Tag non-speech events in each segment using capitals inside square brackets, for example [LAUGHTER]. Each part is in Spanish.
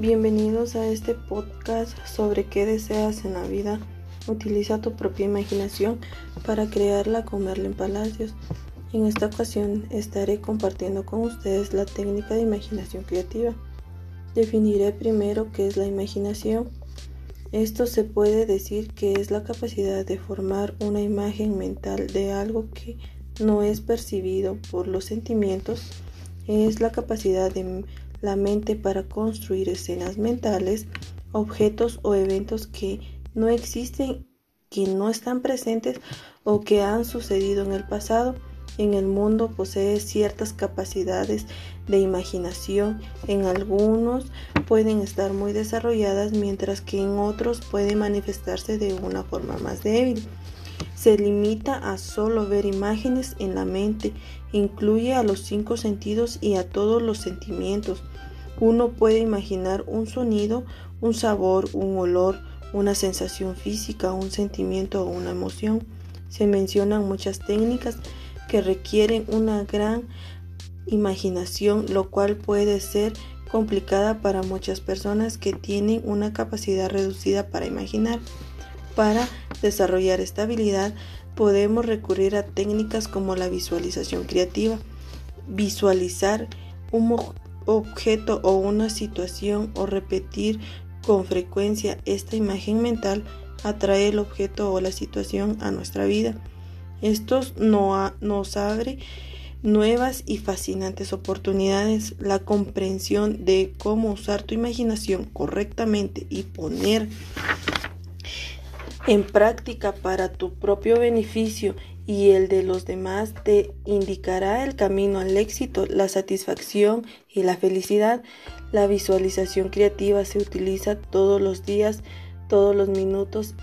Bienvenidos a este podcast sobre qué deseas en la vida. Utiliza tu propia imaginación para crearla con Merlin Palacios. En esta ocasión estaré compartiendo con ustedes la técnica de imaginación creativa. Definiré primero qué es la imaginación. Esto se puede decir que es la capacidad de formar una imagen mental de algo que no es percibido por los sentimientos. Es la capacidad de la mente para construir escenas mentales, objetos o eventos que no existen, que no están presentes o que han sucedido en el pasado. En el mundo posee ciertas capacidades de imaginación. En algunos pueden estar muy desarrolladas mientras que en otros pueden manifestarse de una forma más débil. Se limita a solo ver imágenes en la mente, incluye a los cinco sentidos y a todos los sentimientos. Uno puede imaginar un sonido, un sabor, un olor, una sensación física, un sentimiento o una emoción. Se mencionan muchas técnicas que requieren una gran imaginación, lo cual puede ser complicada para muchas personas que tienen una capacidad reducida para imaginar. Para desarrollar esta habilidad podemos recurrir a técnicas como la visualización creativa. Visualizar un objeto o una situación o repetir con frecuencia esta imagen mental atrae el objeto o la situación a nuestra vida. Esto nos abre nuevas y fascinantes oportunidades. La comprensión de cómo usar tu imaginación correctamente y poner en práctica para tu propio beneficio y el de los demás te indicará el camino al éxito, la satisfacción y la felicidad. La visualización creativa se utiliza todos los días, todos los minutos.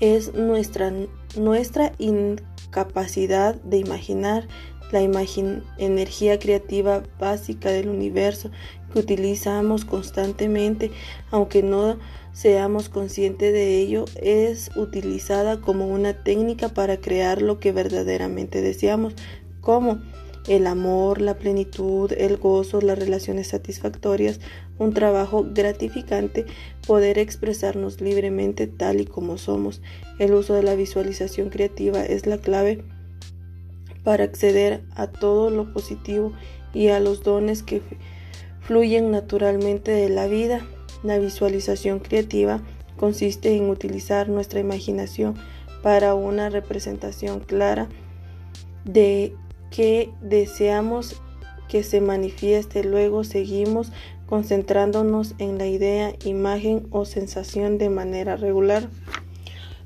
Es nuestra, nuestra incapacidad de imaginar la energía creativa básica del universo que utilizamos constantemente, aunque no seamos conscientes de ello, es utilizada como una técnica para crear lo que verdaderamente deseamos, como el amor, la plenitud, el gozo, las relaciones satisfactorias, un trabajo gratificante, poder expresarnos libremente tal y como somos. El uso de la visualización creativa es la clave para acceder a todo lo positivo y a los dones que fluyen naturalmente de la vida. La visualización creativa consiste en utilizar nuestra imaginación para una representación clara de que deseamos que se manifieste. Luego seguimos concentrándonos en la idea, imagen o sensación de manera regular,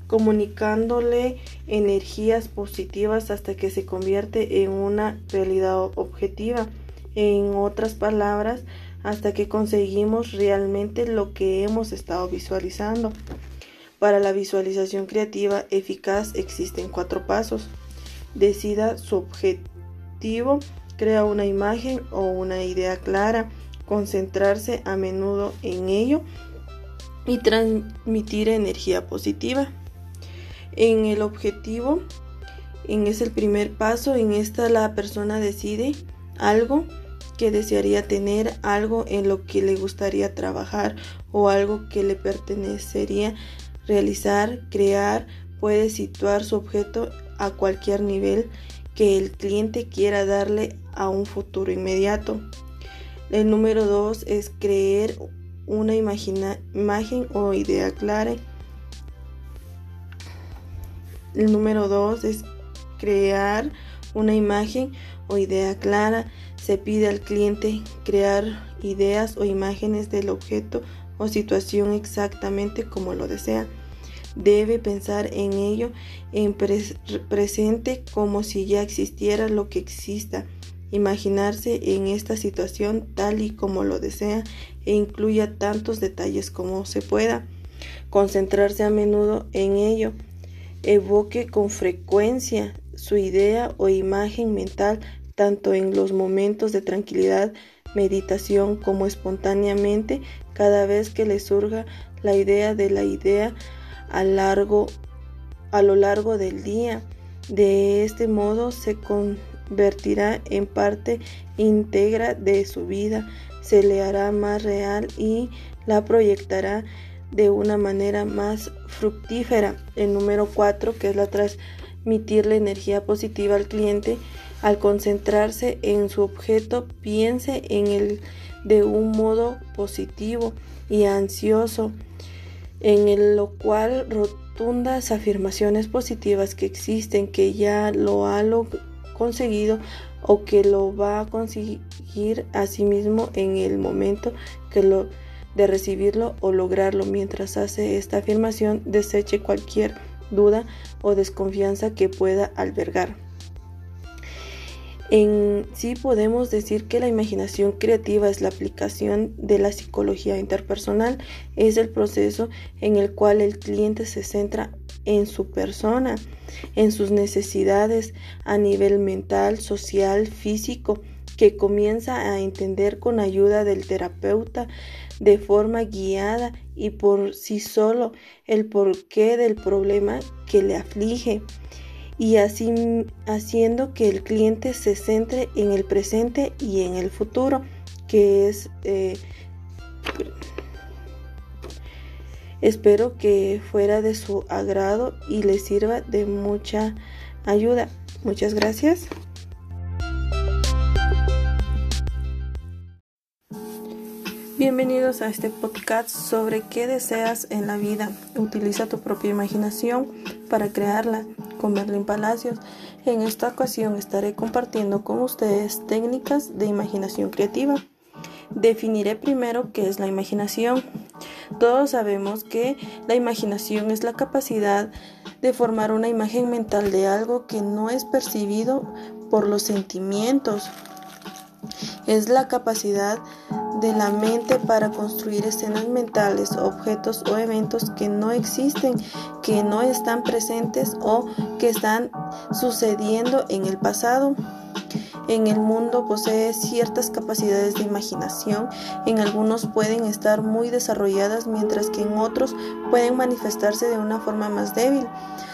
comunicándole energías positivas hasta que se convierte en una realidad objetiva. En otras palabras, hasta que conseguimos realmente lo que hemos estado visualizando. Para la visualización creativa eficaz existen cuatro pasos. Decida su objetivo, crea una imagen o una idea clara, concentrarse a menudo en ello y transmitir energía positiva. En el objetivo, en es el primer paso, en esta la persona decide algo que desearía tener, algo en lo que le gustaría trabajar o algo que le pertenecería realizar, crear, puede situar su objeto a cualquier nivel que el cliente quiera darle a un futuro inmediato. El número dos es creer una imagen o idea clara. El número dos es crear una imagen o idea clara. Se pide al cliente crear ideas o imágenes del objeto o situación exactamente como lo desea. Debe pensar en ello en presente como si ya existiera lo que exista. Imaginarse en esta situación tal y como lo desea e incluya tantos detalles como se pueda. Concentrarse a menudo en ello. Evoque con frecuencia su idea o imagen mental tanto en los momentos de tranquilidad, meditación como espontáneamente cada vez que le surja la idea de la idea a, a lo largo del día. De este modo se convertirá en parte íntegra de su vida, se le hará más real y la proyectará de una manera más fructífera. El número 4, que es la transmitir la energía positiva al cliente, al concentrarse en su objeto, piense en él de un modo positivo y ansioso, en lo cual rotundas afirmaciones positivas que existen, que ya lo ha conseguido o que lo va a conseguir a sí mismo en el momento que lo de recibirlo o lograrlo. Mientras hace esta afirmación, deseche cualquier duda o desconfianza que pueda albergar. En sí podemos decir que la imaginación creativa es la aplicación de la psicología interpersonal, es el proceso en el cual el cliente se centra en su persona, en sus necesidades a nivel mental, social, físico, que comienza a entender con ayuda del terapeuta de forma guiada y por sí solo el porqué del problema que le aflige y así haciendo que el cliente se centre en el presente y en el futuro que es eh, espero que fuera de su agrado y le sirva de mucha ayuda. Muchas gracias. Bienvenidos a este podcast sobre qué deseas en la vida. Utiliza tu propia imaginación para crearla con Merlin Palacios. En esta ocasión estaré compartiendo con ustedes técnicas de imaginación creativa. Definiré primero qué es la imaginación. Todos sabemos que la imaginación es la capacidad de formar una imagen mental de algo que no es percibido por los sentimientos. Es la capacidad de la mente para construir escenas mentales, objetos o eventos que no existen, que no están presentes o que están sucediendo en el pasado. En el mundo posee ciertas capacidades de imaginación, en algunos pueden estar muy desarrolladas mientras que en otros pueden manifestarse de una forma más débil.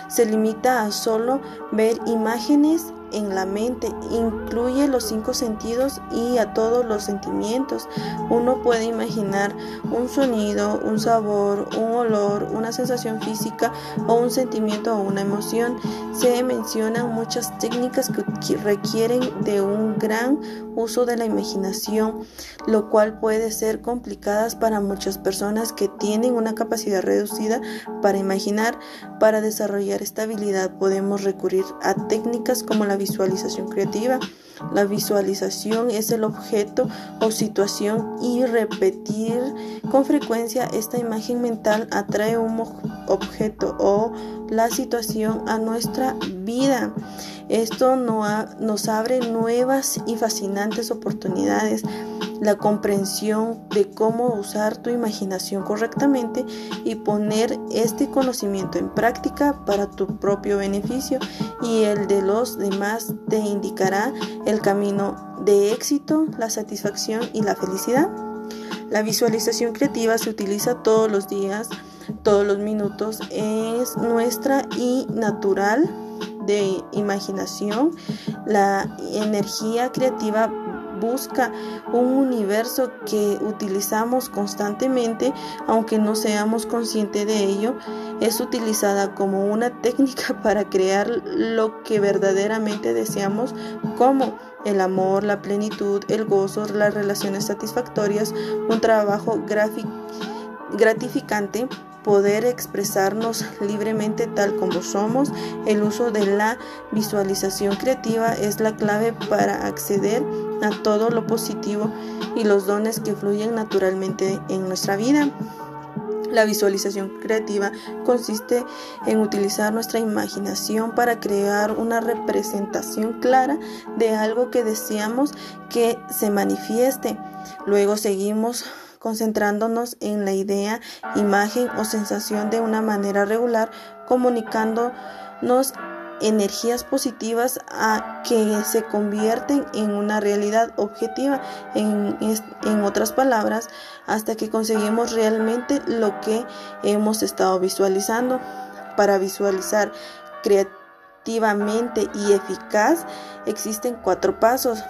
Se limita a solo ver imágenes en la mente, incluye los cinco sentidos y a todos los sentimientos. Uno puede imaginar un sonido, un sabor, un olor, una sensación física o un sentimiento o una emoción. Se mencionan muchas técnicas que requieren de un gran uso de la imaginación, lo cual puede ser complicadas para muchas personas que tienen una capacidad reducida para imaginar. Para desarrollar esta habilidad podemos recurrir a técnicas como la visualización creativa. La visualización es el objeto o situación y repetir con frecuencia esta imagen mental atrae un objeto o la situación a nuestra vida. Esto nos abre nuevas y fascinantes oportunidades la comprensión de cómo usar tu imaginación correctamente y poner este conocimiento en práctica para tu propio beneficio y el de los demás te indicará el camino de éxito, la satisfacción y la felicidad. La visualización creativa se utiliza todos los días, todos los minutos, es nuestra y natural de imaginación. La energía creativa busca un universo que utilizamos constantemente, aunque no seamos conscientes de ello, es utilizada como una [LAUGHS] técnica para crear lo que verdaderamente deseamos, como el amor, la plenitud, el gozo, las relaciones satisfactorias, un trabajo gratificante poder expresarnos libremente tal como somos. El uso de la visualización creativa es la clave para acceder a todo lo positivo y los dones que fluyen naturalmente en nuestra vida. La visualización creativa consiste en utilizar nuestra imaginación para crear una representación clara de algo que deseamos que se manifieste. Luego seguimos concentrándonos en la idea, imagen o sensación de una manera regular, comunicándonos energías positivas a que se convierten en una realidad objetiva, en, en, otras palabras, hasta que conseguimos realmente lo que hemos estado visualizando. Para visualizar efectivamente y eficaz, existen cuatro pasos.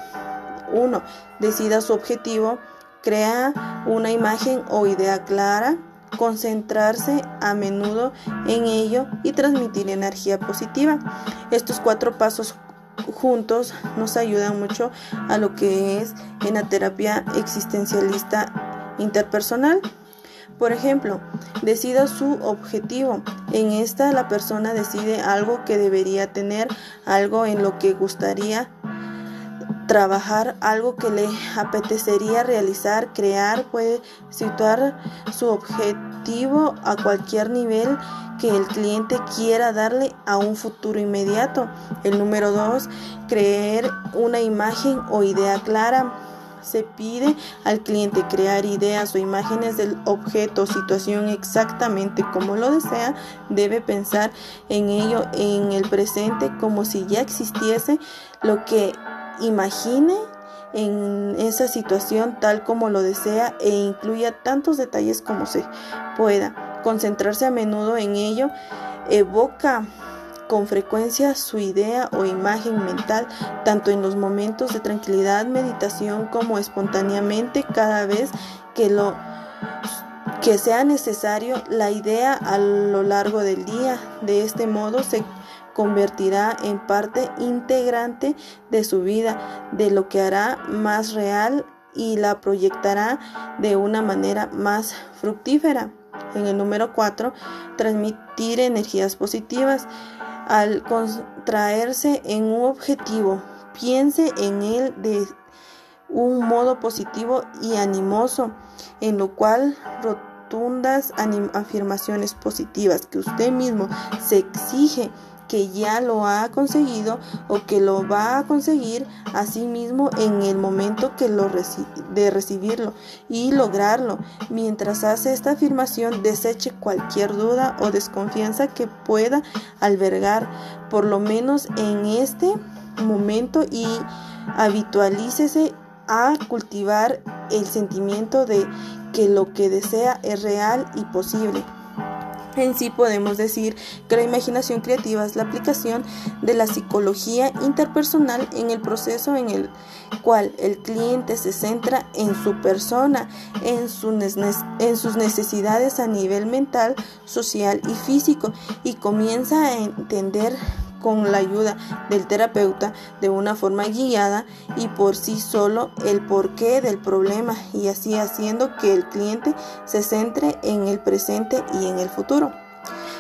1. Decida su objetivo, crea una imagen o idea clara, concentrarse a menudo en ello y transmitir energía positiva. Estos cuatro pasos juntos nos ayudan mucho a lo que es en la terapia existencialista interpersonal. Por ejemplo, decida su objetivo. En esta la persona decide algo que debería tener, algo en lo que gustaría trabajar, algo que le apetecería realizar, crear, puede situar su objetivo a cualquier nivel que el cliente quiera darle a un futuro inmediato. El número dos, creer una imagen o idea clara se pide al cliente crear ideas o imágenes del objeto o situación exactamente como lo desea, debe pensar en ello en el presente como si ya existiese lo que imagine en esa situación tal como lo desea e incluya tantos detalles como se pueda. Concentrarse a menudo en ello evoca con frecuencia su idea o imagen mental, tanto en los momentos de tranquilidad, meditación, como espontáneamente cada vez que lo que sea necesario la idea a lo largo del día. De este modo se convertirá en parte integrante de su vida, de lo que hará más real y la proyectará de una manera más fructífera. En el número 4, transmitir energías positivas. Al contraerse en un objetivo, piense en él de un modo positivo y animoso, en lo cual rotundas afirmaciones positivas que usted mismo se exige que ya lo ha conseguido o que lo va a conseguir a sí mismo en el momento que lo de recibirlo y lograrlo. Mientras hace esta afirmación, deseche cualquier duda o desconfianza que pueda albergar, por lo menos en este momento, y habitualícese a cultivar el sentimiento de que lo que desea es real y posible. En sí podemos decir que la imaginación creativa es la aplicación de la psicología interpersonal en el proceso en el cual el cliente se centra en su persona, en, en sus necesidades a nivel mental, social y físico y comienza a entender con la ayuda del terapeuta de una forma guiada y por sí solo el porqué del problema y así haciendo que el cliente se centre en el presente y en el futuro.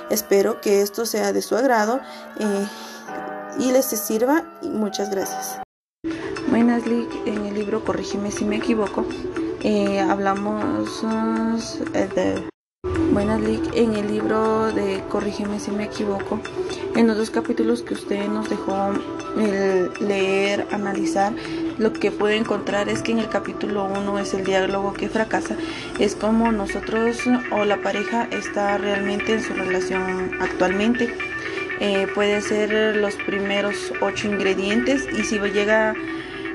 Espero que esto sea de su agrado eh, y les sirva muchas gracias. Buenas, Lick. En el libro Corrígeme si me equivoco, eh, hablamos eh, de Buenas, Lick. En el libro de Corrígeme si me equivoco, en los dos capítulos que usted nos dejó leer, analizar, lo que puede encontrar es que en el capítulo 1 es el diálogo que fracasa, es como nosotros o la pareja está realmente en su relación actualmente. Eh, puede ser los primeros ocho ingredientes y si llega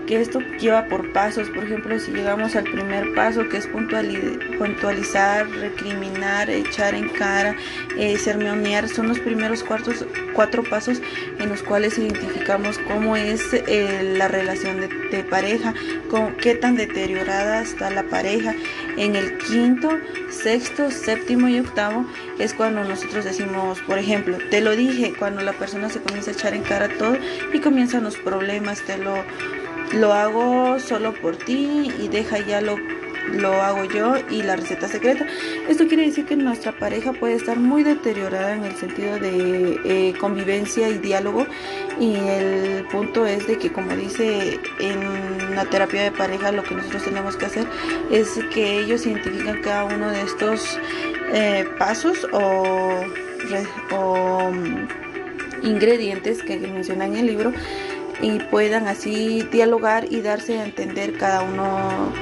que esto lleva por pasos. Por ejemplo, si llegamos al primer paso, que es puntualizar, recriminar, echar en cara, eh, sermonear, son los primeros cuartos, cuatro pasos en los cuales identificamos cómo es eh, la relación de, pareja, con, qué tan deteriorada está la pareja. En el quinto, sexto, séptimo y octavo es cuando nosotros decimos, por ejemplo, te lo dije, cuando la persona se comienza a echar en cara todo y comienzan los problemas, te lo lo hago solo por ti y deja ya lo, lo hago yo y la receta secreta. Esto quiere decir que nuestra pareja puede estar muy deteriorada en el sentido de eh, convivencia y diálogo y el punto es de que como dice en la terapia de pareja lo que nosotros tenemos que hacer es que ellos identifican cada uno de estos eh, pasos o, o mm, ingredientes que mencionan en el libro y puedan así dialogar y darse a entender cada uno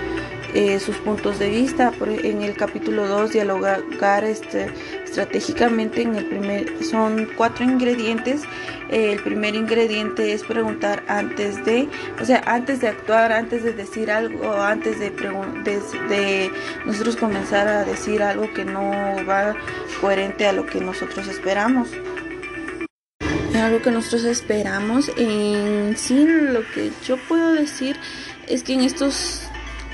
eh, sus puntos de vista. En el capítulo 2, dialogar este, estratégicamente. En el primer, son cuatro ingredientes. el primer ingrediente es preguntar antes de, o sea, antes de actuar, antes de decir algo, antes de nosotros comenzar a decir algo que no va coherente a lo que nosotros esperamos. Algo que nosotros esperamos. En sí, lo que yo puedo decir es que en estos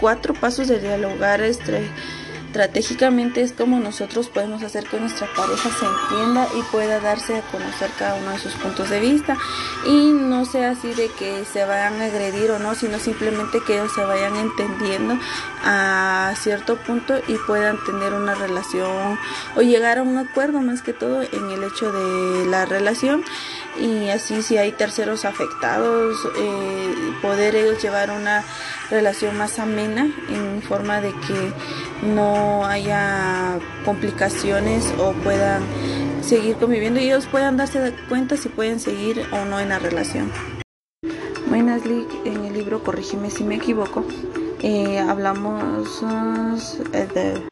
cuatro pasos de dialogar este, estratégicamente es como nosotros podemos hacer que nuestra pareja se entienda y pueda darse a conocer cada uno de sus puntos de vista. Y no sea así de que se vayan a agredir o no, sino simplemente que ellos se vayan entendiendo a cierto punto y puedan tener una relación o llegar a un acuerdo más que todo en el hecho de la relación. Y así si hay terceros afectados eh, poder ellos llevar una relación más amena en forma de que no haya complicaciones o puedan seguir conviviendo y ellos puedan darse cuenta si pueden seguir o no en la relación. Buenas Lick, en el libro Corrígeme si me equivoco, eh, hablamos eh, de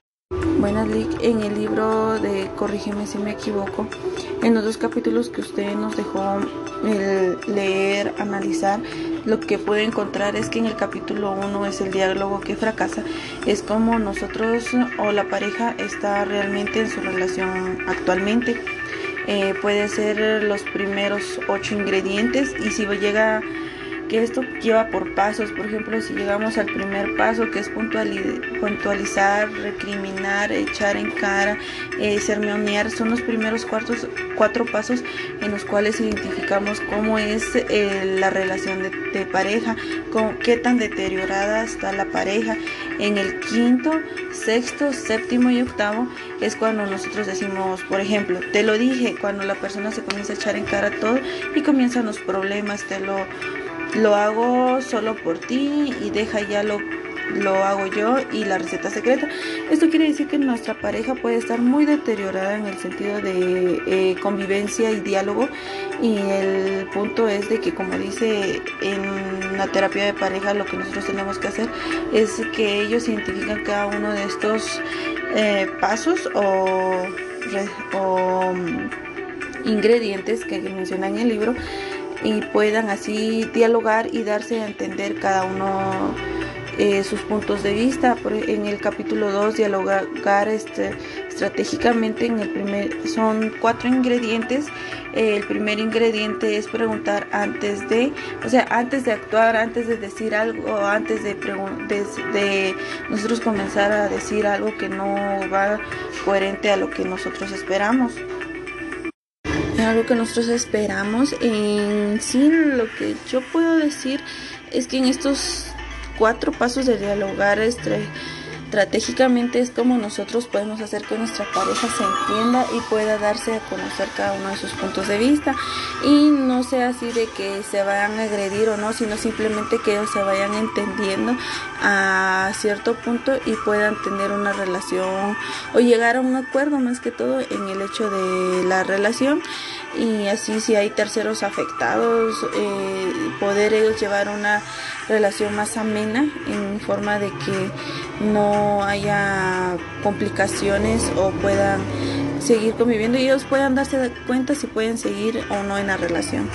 Buenas Lick, en el libro de Corrígeme si me equivoco, en los dos capítulos que usted nos dejó leer, analizar, lo que puede encontrar es que en el capítulo 1 es el diálogo que fracasa, es como nosotros o la pareja está realmente en su relación actualmente. Eh, puede ser los primeros ocho ingredientes y si llega que esto lleva por pasos. Por ejemplo, si llegamos al primer paso, que es puntualizar, recriminar, echar en cara, eh, son los primeros cuartos, cuatro pasos en los cuales identificamos cómo es eh, la relación de, pareja, con, qué tan deteriorada está la pareja. En el quinto, sexto, séptimo y octavo es cuando nosotros decimos, por ejemplo, te lo dije, cuando la persona se comienza a echar en cara todo y comienzan los problemas, te lo lo hago solo por ti y deja ya lo, lo hago yo y la receta secreta. Esto quiere decir que nuestra pareja puede estar muy deteriorada en el sentido de eh, convivencia y diálogo y el punto es de que como dice en la terapia de pareja lo que nosotros tenemos que hacer es que ellos identifican cada uno de estos eh, pasos o, o mm, ingredientes que mencionan en el libro y puedan así dialogar y darse a entender cada uno eh, sus puntos de vista. En el capítulo 2, dialogar este, estratégicamente. En el primer, son cuatro ingredientes. el primer ingrediente es preguntar antes de, o sea, antes de actuar, antes de decir algo, antes de nosotros comenzar a decir algo que no va coherente a lo que nosotros esperamos algo que nosotros esperamos. En sí, lo que yo puedo decir es que en estos cuatro pasos de dialogar este, estratégicamente es como nosotros podemos hacer que nuestra pareja se entienda y pueda darse a conocer cada uno de sus puntos de vista. Y no sea así de que se vayan a agredir o no, sino simplemente que ellos se vayan entendiendo a cierto punto y puedan tener una relación o llegar a un acuerdo más que todo en el hecho de la relación. Y así si hay terceros afectados eh, poder ellos llevar una relación más amena en forma de que no haya complicaciones o puedan seguir conviviendo y ellos puedan darse cuenta si pueden seguir o no en la relación.